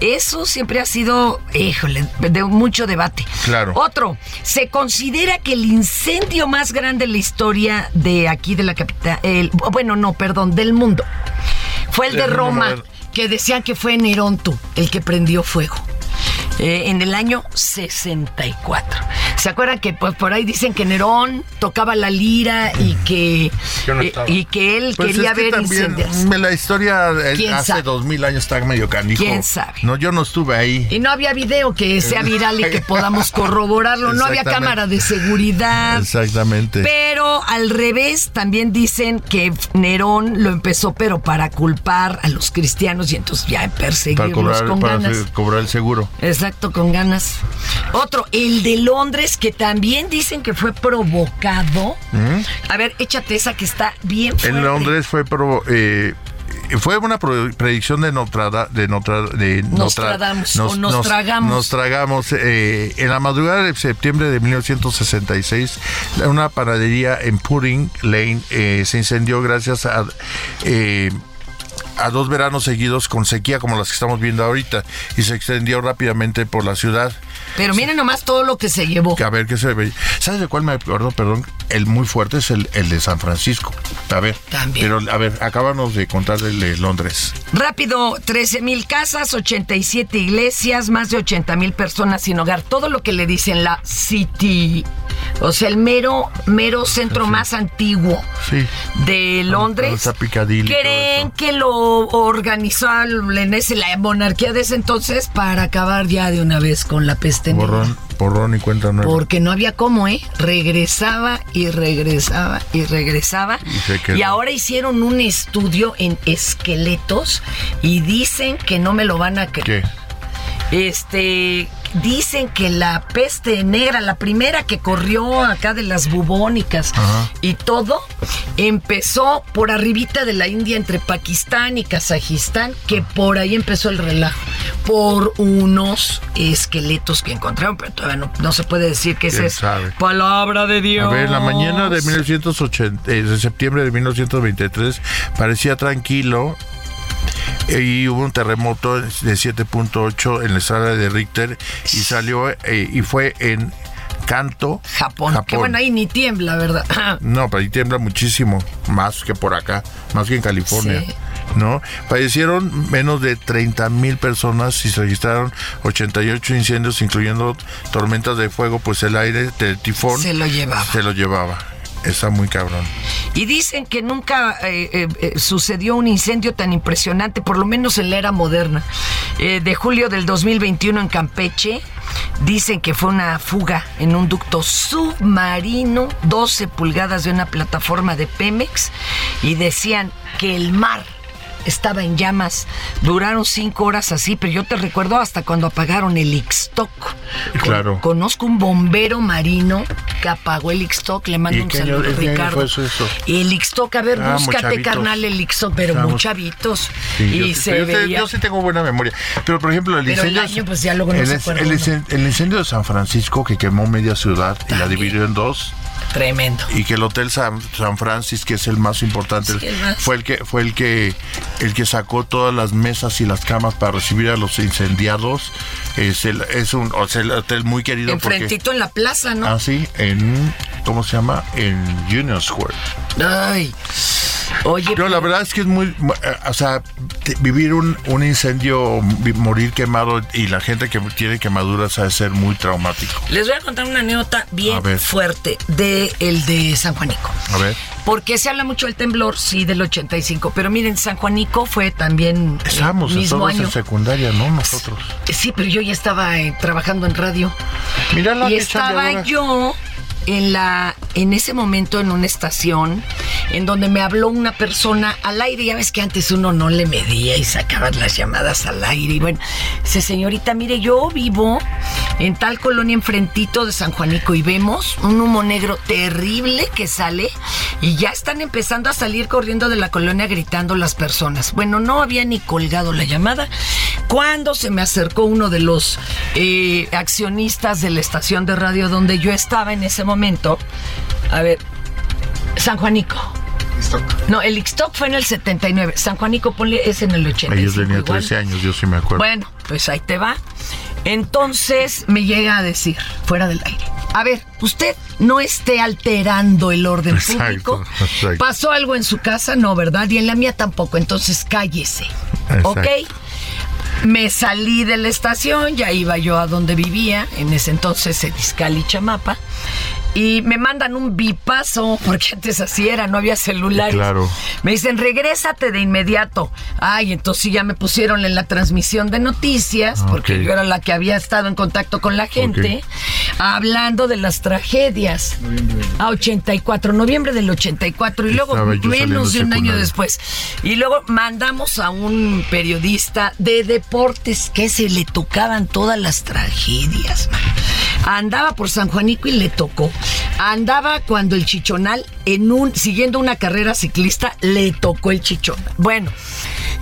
Eso siempre ha sido, híjole, de mucho debate. Claro. Otro, se considera que el incendio más grande en la historia de aquí de la capital, el, bueno, no, perdón, del mundo, fue el de Roma. Que decían que fue Nerón tú, el que prendió fuego. eh, en el año 64. ¿Se acuerdan que pues, por ahí dicen que Nerón tocaba la lira y que, no eh, y que él Pues quería es que ver incendios? La historia eh, ¿Quién hace dos mil años está medio canijo. ¿Quién sabe? No, yo no estuve ahí. Y no había video que sea viral y que [LAUGHS] podamos corroborarlo. No había cámara de seguridad. Exactamente. Pero al revés, también dicen que Nerón lo empezó, pero para culpar a los cristianos y entonces ya para perseguirlos cobrar, con para ganas. cobrar el seguro. Exacto, con ganas. Otro, el de Londres, que también dicen que fue provocado. ¿Mm? A ver, échate esa que está bien fuerte. En Londres fue provo- eh, fue una predicción de Notre de Notre de Nostradamus, o nos tragamos. nos tragamos. eh, en la madrugada de septiembre de 1966, una panadería en Pudding Lane eh, se incendió gracias a eh, a dos veranos seguidos con sequía como las que estamos viendo ahorita y se extendió rápidamente por la ciudad. Pero miren nomás todo lo que se llevó. A ver qué se ve. ¿Sabes de cuál me acuerdo? Perdón, el muy fuerte es el, el de San Francisco. A ver. También. Pero a ver, acábanos de contar el de Londres. Rápido, 13 mil casas, 87 iglesias, más de 80 mil personas sin hogar. Todo lo que le dicen la City. O sea, el mero, mero centro más antiguo Sí. de Londres. Todo ¿Creen que lo en ese, la monarquía de ese entonces para acabar ya de una vez con la peste? Borrón, borrón y cuenta nueva. Porque no había cómo, ¿eh? Regresaba y regresaba y regresaba. Y. Y ahora hicieron un estudio en esqueletos y dicen que no me lo van a creer. ¿Qué? Este, dicen que la peste negra, la primera que corrió acá de las bubónicas Ajá. y todo, empezó por arribita de la India entre Pakistán y Kazajistán, que por ahí empezó el relajo, por unos esqueletos que encontraron, pero todavía no, no se puede decir que esa ¿Quién es sabe? palabra de Dios. A ver, la mañana de 1980, eh, de septiembre de 1923 parecía tranquilo y hubo un terremoto de 7.8 en la escala de Richter y salió eh, y fue en Kanto, Japón. Que bueno, ahí ni tiembla, ¿verdad? [LAUGHS] No, pero ahí tiembla muchísimo, más que por acá, más que en California. Sí. ¿No? Fallecieron menos de 30 mil personas y se registraron 88 incendios, incluyendo tormentas de fuego, pues el aire del tifón Se lo llevaba. Se lo llevaba. Está muy cabrón. Y dicen que nunca eh, eh, eh, sucedió un incendio tan impresionante, por lo menos en la era moderna. De julio del 2021 en Campeche, dicen que fue una fuga en un ducto submarino, 12 pulgadas de una plataforma de Pemex, y decían que el mar estaba en llamas. Duraron cinco horas así, pero yo te recuerdo hasta cuando apagaron el Ixtoc. Claro. Conozco un bombero marino que apagó el Ixtoc, le mando ¿Y un saludo, año Ricardo. fue eso? El Ixtoc, a ver, Ah, búscate, carnal, el Ixtoc, pero Estábamos- muy chavitos. Sí, y yo, se yo veía... yo sí tengo buena memoria. Pero, por ejemplo, el Pero el incendio. año, pues, ya luego no el incendio de San Francisco que quemó media ciudad y la dividió en dos. Tremendo. Y que el Hotel San, San Francis, que es el más importante, Sí, el más. fue el que fue el que el que sacó todas las mesas y las camas para recibir a los incendiados. Es, el, es un o sea, el hotel muy querido porque Enfrentito en la plaza, ¿no? así en ¿cómo se llama? En Union Square. Ay. Oye, No, la verdad es que es muy, mu- eh, o sea, vivir un, un incendio, morir quemado y la gente que tiene quemaduras ha de ser muy traumático. les voy a contar una anécdota bien fuerte de el de San Juanico. A ver. Porque se habla mucho del temblor, sí, del 85. Pero miren, San Juanico fue también el Estábamos mismo todos año. en secundaria, ¿no? Nosotros. Sí, pero yo ya estaba eh, trabajando en radio. Mírala, y qué estaba yo en la en ese momento en una estación en donde me habló una persona al aire. Ya ves que antes uno no le medía y sacaban las llamadas al aire. Y bueno, dice, señorita, mire, yo vivo en tal colonia enfrentito de San Juanico y vemos un humo negro terrible que sale y ya están empezando a salir corriendo de la colonia gritando las personas. Bueno, no había ni colgado la llamada cuando se me acercó uno de los eh, accionistas de la estación de radio donde yo estaba en ese momento. A ver, San Juanico. No, el Ixtoc fue en el 79. San Juanico ponle, es en el 85. Ahí yo tenía igual. 13 años, yo sí me acuerdo. Bueno, pues ahí te va. Entonces me llega a decir, fuera del aire. A ver, usted no esté alterando el orden Exacto, público. exacto. ¿Pasó algo en su casa? No, ¿verdad? Y en la mía tampoco. Entonces cállese. Exacto. ¿Ok? Me salí de la estación, ya iba yo a donde vivía, en ese entonces en Izcali, Chamapa, y me mandan un bipazo, [LAUGHS] porque antes así era, no había celulares. Claro. Me dicen, regrésate de inmediato. Ay, entonces sí ya me pusieron en la transmisión de noticias, porque Ok. yo era la que había estado en contacto con la gente, hablando de las tragedias. A 84, noviembre del 84, y luego Estaba menos de un año después. Y luego mandamos a un periodista de deportes que se le tocaban todas las tragedias. man. Andaba por San Juanico y le tocó. Andaba cuando el chichonal, en un, siguiendo una carrera ciclista, le tocó el chichonal. Bueno,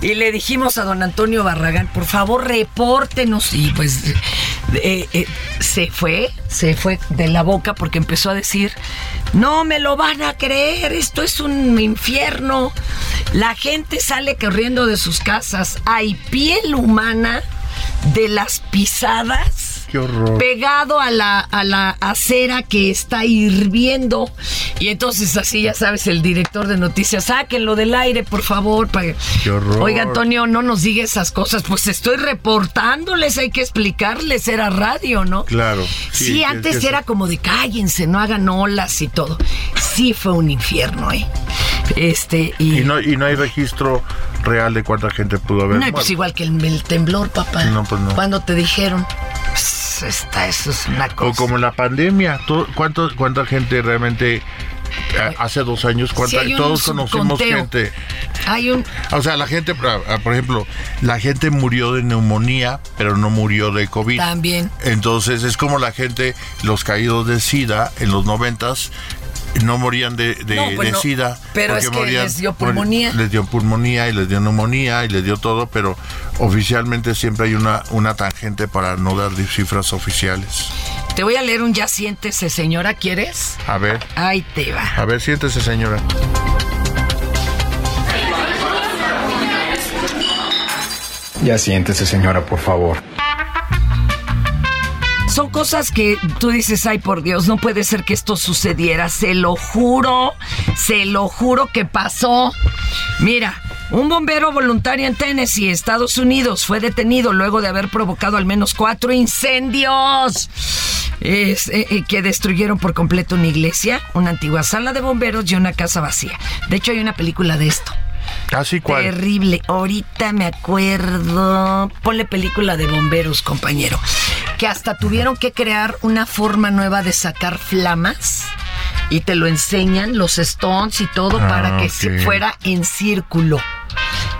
y le dijimos a don Antonio Barragán, por favor, repórtenos. Y pues eh, eh, se fue, se fue de la boca porque empezó a decir, no me lo van a creer, esto es un infierno. La gente sale corriendo de sus casas, hay piel humana de las pisadas Qué horror. pegado a la, a la acera que está hirviendo. Y entonces así, ya sabes, el director de noticias, sáquenlo del aire, por favor. para- Qué horror. Oiga, Antonio, no nos diga esas cosas. Pues estoy reportándoles, hay que explicarles, era radio, ¿no? Claro. Sí, antes que- era como de cállense, no hagan olas y todo. Sí fue un infierno, ¿eh? Este, y... Y no, y no hay registro real de cuánta gente pudo haber No, pues igual que el, el temblor, papá. No, pues no. Cuando te dijeron, está, eso es una cosa. O como la pandemia, to- ¿cuánto, ¿cuánta gente realmente eh, hace dos años? ¿cuánta, Sí, hay un todos conocimos subconteo. gente. Hay un... O sea, la gente, por por ejemplo, la gente murió de neumonía, pero no murió de COVID. También. Entonces es como la gente, los caídos de SIDA en los noventas, no morían de, de, No, pues de no, SIDA. pero porque es que les dio pulmonía. Les dio pulmonía y les dio neumonía y les dio todo, pero oficialmente siempre hay una, una tangente para no dar cifras oficiales. Te voy a leer un ya siéntese, señora, ¿quieres? A ver, Ahí te va. a ver, siéntese señora. Ya siéntese, señora, por favor. Son cosas que tú dices, ay por Dios, no puede ser que esto sucediera. Se lo juro, se lo juro que pasó. Mira, un bombero voluntario en Tennessee, Estados Unidos, fue detenido luego de haber provocado al menos cuatro incendios. Es, eh, eh, que destruyeron por completo una iglesia, una antigua sala de bomberos y una casa vacía. De hecho, hay una película de esto. ¿Así cuál? Terrible. Ahorita me acuerdo. Ponle película de bomberos, compañero. Que hasta tuvieron que crear una forma nueva de sacar flamas. Y te lo enseñan, los stones y todo, Ah, para que se ok. fuera en círculo.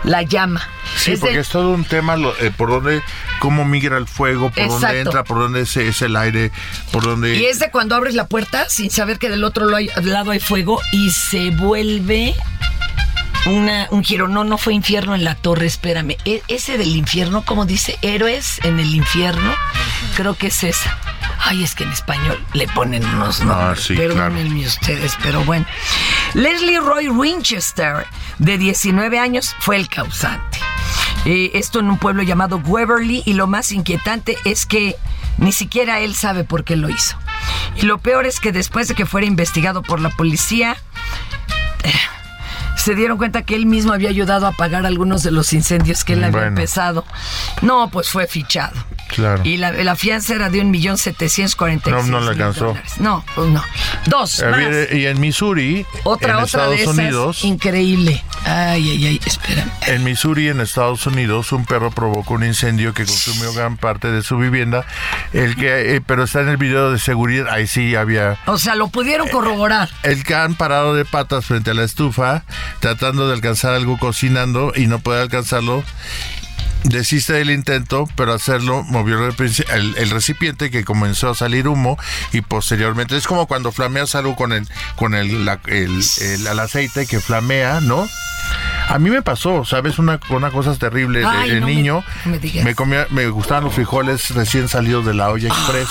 La llama. Sí, Es de- porque es todo un tema lo- eh, por dónde, cómo migra el fuego, por dónde entra, por dónde es, es el aire, por dónde... Y es de cuando abres la puerta sin saber que del otro lado hay fuego y se vuelve una, un giro. No, no fue infierno en la torre, espérame. E- ese del infierno, como dice, héroes en el infierno, creo que es esa. Ay, es que en español le ponen unos nombres. Ah, sí, Perdónenme ustedes, pero bueno. Leslie Roy Winchester, de 19 años, fue el causante. Eh, esto en un pueblo llamado Waverly y lo más inquietante es que ni siquiera él sabe por qué lo hizo. Y lo peor es que después de que fuera investigado por la policía, eh, se dieron cuenta que él mismo había ayudado a apagar algunos de los incendios que él había Bueno. empezado. No, pues fue fichado. Claro. Y la, la fianza era de un millón setecientos cuarenta y No, seis no le alcanzó. dólares. No, pues no. Dos. Eh, más. y en Missouri, Otra, en otra Estados de esas. Unidos, Increíble. Ay, ay, ay, espera. en Missouri, en Estados Unidos, un perro provocó un incendio que consumió gran parte de su vivienda. El que, eh, pero está en el video de seguridad, ahí sí había O sea, lo pudieron corroborar. el can parado de patas frente a la estufa, tratando de alcanzar algo cocinando y no puede alcanzarlo. Desiste del intento, pero hacerlo movió el, el- recipiente que comenzó a salir humo y posteriormente es como cuando flameas algo con el con el, la- el- aceite que flamea, ¿no? A mí me pasó, ¿sabes? Una, una cosa terrible de, Ay, de no me- niño. no me digas. comía, me gustaban los frijoles recién salidos de la olla express.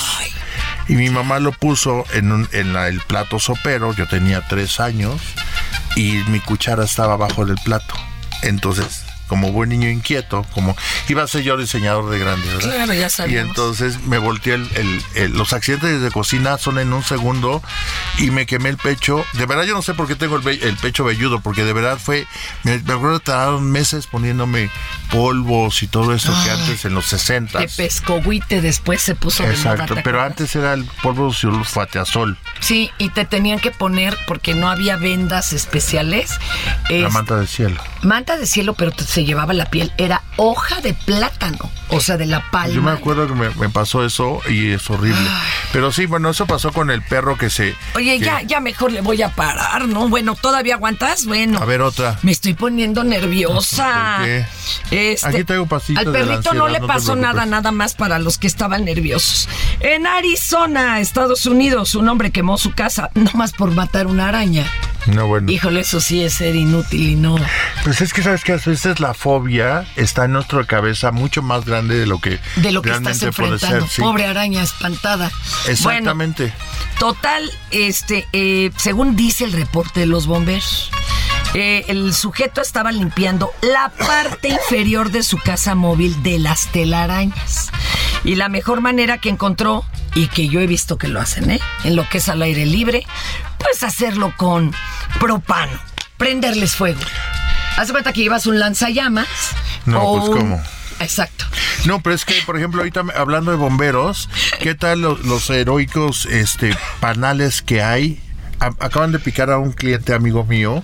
Y mi mamá lo puso en, un- en la- el plato sopero, yo tenía tres años, y mi cuchara estaba abajo del plato. Entonces, como buen niño inquieto, como iba a ser yo diseñador de grande, ¿verdad? Claro, ya Y sabíamos. entonces me volteé el, el- el- los accidentes de cocina son en un segundo y me quemé el pecho. De verdad yo no sé por qué tengo el pecho velludo, porque de verdad fue, me, me acuerdo que tardaron meses poniéndome polvos y todo eso que antes en los 60 De pescoguite después se puso de moda, Exacto, ¿te pero antes era el polvo sulfateazol. Sí, y te tenían que poner, porque no había vendas especiales. La es- manta de cielo. manta de cielo, pero se llevaba la piel. Era hoja de plátano, o sea, de la palma. Yo me acuerdo que me, me pasó eso y es horrible. Pero sí, bueno, eso pasó con el perro que se... Oye, que- ya, ya mejor le voy a parar, ¿no? Bueno, ¿todavía aguantas? Bueno. A ver, otra. Me estoy poniendo nerviosa. [LAUGHS] ¿Por qué? Este, Aquí traigo pasitas Al perrito no le pasó nada, nada más para los que estaban nerviosos. En Arizona, Estados Unidos, un hombre quemó su casa nomás por matar una araña. No, bueno. Híjole, eso sí es ser inútil y no. Pues es que sabes que a veces la fobia está en nuestra cabeza mucho más grande de lo que De lo que estás enfrentando. ser. sí. Pobre araña espantada. Bueno, Exactamente. Total, este, eh, según dice el reporte de los bomberos, eh, el sujeto estaba limpiando la parte inferior de su casa móvil de las telarañas. Y la mejor manera que encontró, y que yo he visto que lo hacen, ¿eh? En lo que es al aire libre, pues hacerlo con propano, prenderles fuego. Haz cuenta que llevas un lanzallamas. No, o pues cómo. Exacto. No, pero es que, por ejemplo, ahorita hablando de bomberos, ¿qué tal los, los heroicos este, panales que hay? Acaban de picar a un cliente amigo mío,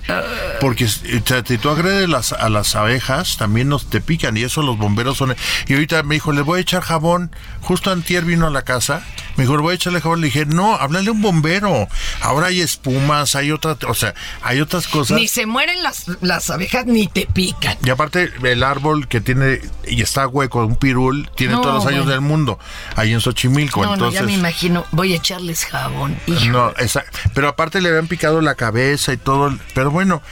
porque eh, si tú agredes las, a las abejas, también nos te pican, y eso los bomberos son... Y ahorita me dijo, le voy a echar jabón, justo antier vino a la casa, me dijo, voy a echarle jabón, le dije, no, háblale a un bombero, ahora hay espumas, hay otra, o sea, hay otras cosas... Ni se mueren las, las abejas ni te pican. Y aparte, el árbol que tiene y está hueco, un pirul, tiene No, todos los años bueno. del mundo. Ahí en Xochimilco. No, no, ya me imagino. Voy a echarles jabón. Hijo. no, esa- pero aparte le habían picado la cabeza y todo. Pero bueno,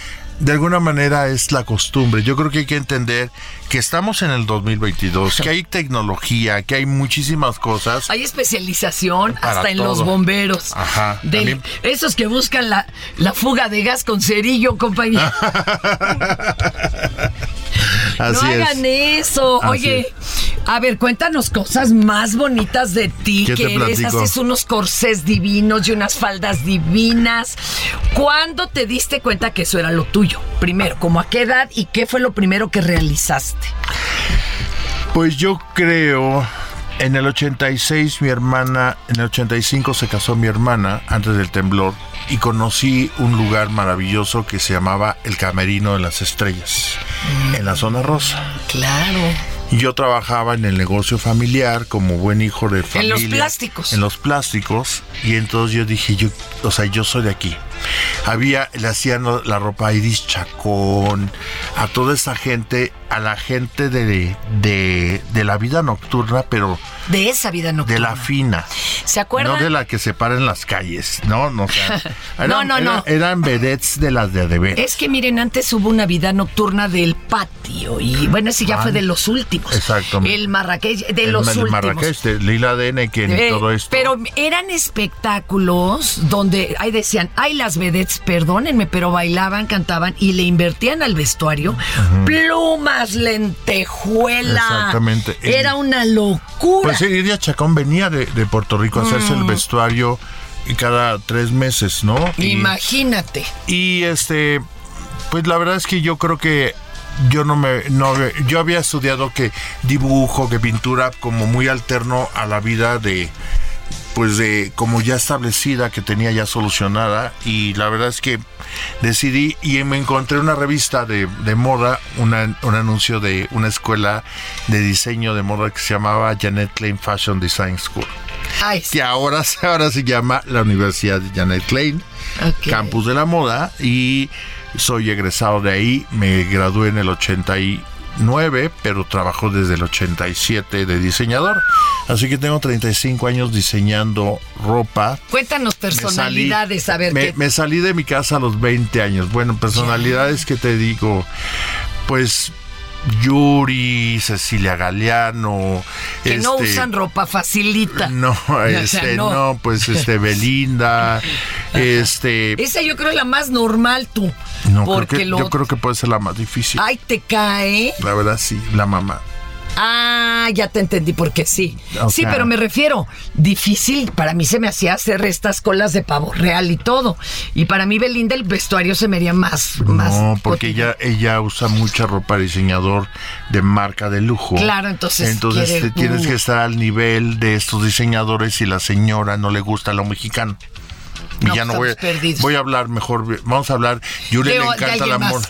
de alguna manera es la costumbre. Yo creo que hay que entender que estamos en el 2022, que hay tecnología, que hay muchísimas cosas. Hay especialización hasta en todo. los bomberos. Ajá, también- esos que buscan la, la fuga de gas con cerillo, compañía. [LAUGHS] Así no es. hagan eso. Así Oye, a ver, cuéntanos cosas más bonitas de ti. ¿Qué que eres, haces unos corsés divinos y unas faldas divinas. ¿Cuándo te diste cuenta que eso era lo tuyo? Primero, ¿cómo a qué edad y qué fue lo primero que realizaste? Pues yo creo, en el 86 mi hermana, en el 85 se casó mi hermana antes del temblor y conocí un lugar maravilloso que se llamaba el Camerino de las Estrellas, en la zona rosa. Claro. Yo trabajaba en el negocio familiar como buen hijo de En familia. los plásticos. En los plásticos. Y entonces yo dije, yo, o sea, yo soy de aquí. Había, le hacían la ropa a Iris Chacón, a toda esa gente, a la gente de, de, de la vida nocturna, pero De esa vida nocturna. de la fina. ¿Se acuerdan? No de la que se para en las calles, no, no, o sea, [LAUGHS] No, no, no. eran- Eran vedettes de las de deber. Es que miren, antes hubo una vida nocturna del patio y bueno, ese ya Ah, fue de los últimos. Exacto. El Marrakech de El los de últimos. Marrakech, de Lila Deneken y Eh, todo esto. Pero eran espectáculos donde ahí decían, ay las vedettes, perdónenme, pero bailaban, cantaban y le invertían al vestuario plumas, lentejuela. Exactamente. Era una locura. Pues Iria Chacón venía de, de Puerto Rico a hacerse el Mm. vestuario y cada tres meses, ¿no? Y, Imagínate. y, este, pues la verdad es que yo creo que yo no me, no, yo había estudiado que dibujo, que pintura como muy alterno a la vida de, pues de como ya establecida que tenía ya solucionada y la verdad es que decidí y me encontré una revista de, de moda, una- un anuncio de una escuela de diseño de moda que se llamaba Janet Klein Fashion Design School. Ay, Que ahora, [LAUGHS] ahora se llama la Universidad de Janet Klein. Campus de la Moda, y soy egresado de ahí, me gradué en el 89, pero trabajo desde el 87 de diseñador. Así que tengo 35 años diseñando ropa. Cuéntanos Me salí- personalidades, a ver me, qué. me salí de mi casa a los 20 años. Bueno, personalidades que te digo, pues Yuri, Cecilia Galeano. que no este, usan ropa facilita. No, [LAUGHS] sea, este, no. no. pues este, Belinda, [LAUGHS] este. Esa yo creo es la más normal tú. No, creo porque que, lo. yo creo que puede ser la más difícil. Ay, te cae. La verdad, sí, la mamá. Ah, ya te entendí porque sí. Sí, pero me refiero, difícil, para mí se me hacía hacer estas colas de pavo real y todo. Y para mí Belinda el vestuario se me haría más... más No, porque ella, ella usa mucha ropa de diseñador de marca de lujo. Claro, entonces Entonces quiere- te tienes que estar al nivel de estos diseñadores y la señora no le gusta lo mexicano. No, ya no voy, a- perdidos. voy a hablar mejor, vamos a hablar, Yuri De- le encanta el amor.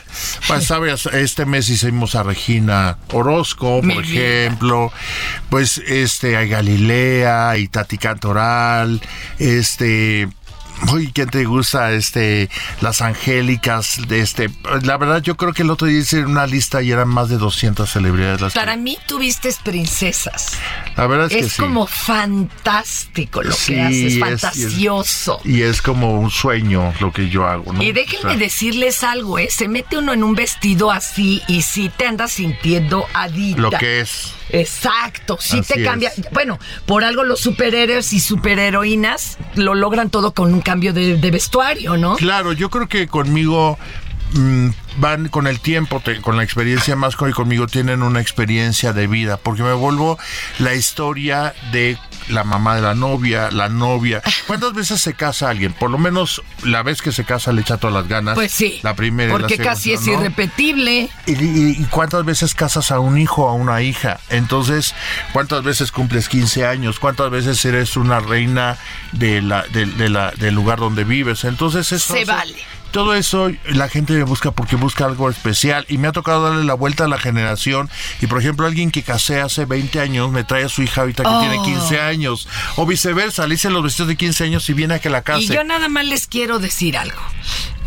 Pues [LAUGHS] sabes, este mes hicimos a Regina Orozco, Mi por vida. ejemplo, pues este, hay Galilea y Tati Cantoral, este... Uy, ¿quién te gusta? Este, las angélicas, este, la verdad yo creo que el otro día hice una lista y eran más de 200 celebridades las que- Para mí tuviste princesas. La verdad es, Es, que sí. como fantástico lo Sí, que haces, es- y es- fantasioso. Y es como un sueño lo que yo hago, ¿no? Y déjenme O sea, decirles algo, ¿eh? Se mete uno en un vestido así y sí te andas sintiendo adicta. Lo que es. Exacto, sí Así te cambia. es. Bueno, por algo los superhéroes y superheroínas lo logran todo con un cambio de, de vestuario, ¿no? Claro, yo creo que conmigo mm, van con el tiempo, te- con la experiencia más con- y conmigo tienen una experiencia de vida, porque me vuelvo la historia de la mamá de la novia, la novia. ¿Cuántas veces se casa alguien? Por lo menos la vez que se casa le echa todas las ganas. Pues sí. La primera la Porque segunda, casi es ¿no? irrepetible. ¿Y, y- y cuántas veces casas a un hijo o a una hija? Entonces, ¿cuántas veces cumples 15 años? ¿Cuántas veces eres una reina de la, de, de la, del lugar donde vives? Entonces, eso Se hace- vale. Todo eso la gente me busca porque busca algo especial y me ha tocado darle la vuelta a la generación y por ejemplo alguien que casé hace 20 años me trae a su hija ahorita que Oh. tiene 15 años o viceversa, le hice los vestidos de 15 años y viene a que la case. Y yo nada más les quiero decir algo.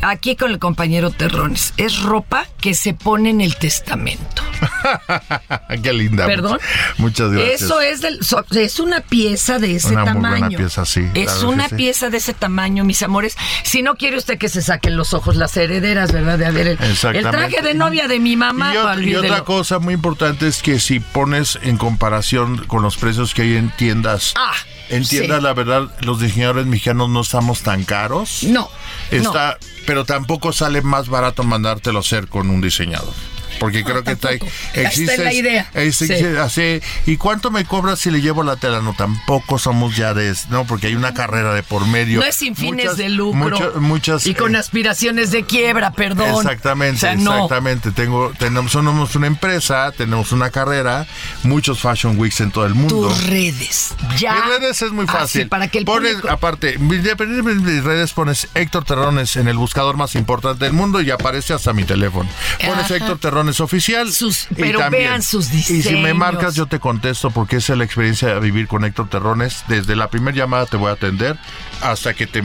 Aquí con el compañero Terrones. Es ropa que se pone en el testamento. [LAUGHS] Qué linda. ¿Perdón? Muchas gracias. Eso es del, so- es una pieza de ese Una muy tamaño. buena pieza, sí, Es una sí. pieza de ese tamaño, mis amores. Si no quiere usted que se saquen los ojos las herederas, ¿verdad? De haber el, traje de novia de mi mamá. Y, y otra cosa muy importante es que si pones en comparación con los precios que hay en tiendas, Ah, en tiendas sí. la verdad los diseñadores mexicanos no estamos tan caros. No. Está, pero tampoco sale más barato mandártelo a hacer con un diseñador. Porque creo que está. Esta es la idea. existe Sí. así, ¿Y cuánto me cobras si le llevo la tela? No, tampoco somos ya de... No, porque hay una carrera de por medio. No es sin fines Muchas- de lucro. muchas- muchas, y con eh, aspiraciones de quiebra, perdón. Exactamente, O sea, no. exactamente. Tengo, tenemos, somos una empresa, tenemos una carrera, muchos Fashion Weeks en todo el mundo. Tus redes. Ya. Mis redes es muy Así, fácil. para que el pones, público- aparte, independientemente de mis redes, pones Héctor Terrones en el buscador más importante del mundo y aparece hasta mi teléfono. Pones Ajá. Héctor Terrones oficial. y pero también- vean sus Y si me diseños. marcas, yo te contesto porque esa es la experiencia de vivir con Héctor Terrones. Desde la primera llamada te voy a atender hasta que te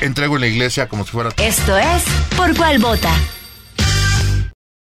entrego en la iglesia como si fuera. Esto es Por Cuál Vota.